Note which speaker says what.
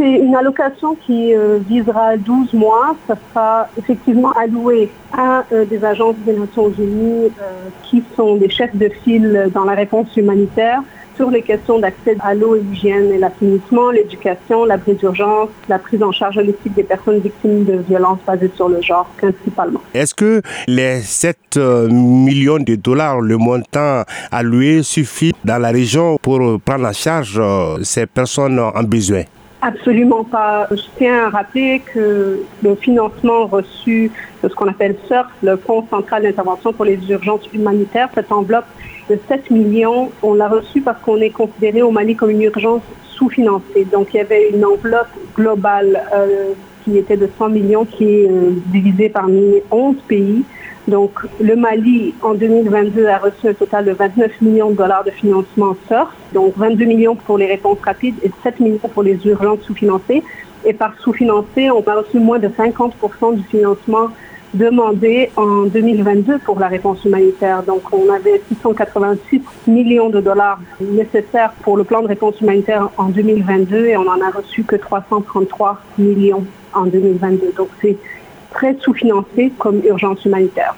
Speaker 1: C'est une allocation qui euh, visera 12 mois. Ça sera effectivement alloué à euh, des agences des Nations Unies euh, qui sont des chefs de file dans la réponse humanitaire sur les questions d'accès à l'eau et l'hygiène et l'assainissement, l'éducation, l'abri d'urgence, la prise en charge holistique des personnes victimes de violences basées sur le genre principalement.
Speaker 2: Est-ce que les 7 millions de dollars, le montant alloué, suffit dans la région pour prendre en charge ces personnes en besoin?
Speaker 1: Absolument pas. Je tiens à rappeler que le financement reçu de ce qu'on appelle SURF, le Fonds central d'intervention pour les urgences humanitaires, cette enveloppe de 7 millions, on l'a reçu parce qu'on est considéré au Mali comme une urgence sous-financée. Donc il y avait une enveloppe globale euh, qui était de 100 millions qui est euh, divisée parmi 11 pays. Donc, le Mali, en 2022, a reçu un total de 29 millions de dollars de financement SURF, donc 22 millions pour les réponses rapides et 7 millions pour les urgences sous-financées. Et par sous-financé, on a reçu moins de 50% du financement demandé en 2022 pour la réponse humanitaire. Donc, on avait 686 millions de dollars nécessaires pour le plan de réponse humanitaire en 2022 et on en a reçu que 333 millions en 2022. Donc, très sous-financé comme urgence humanitaire.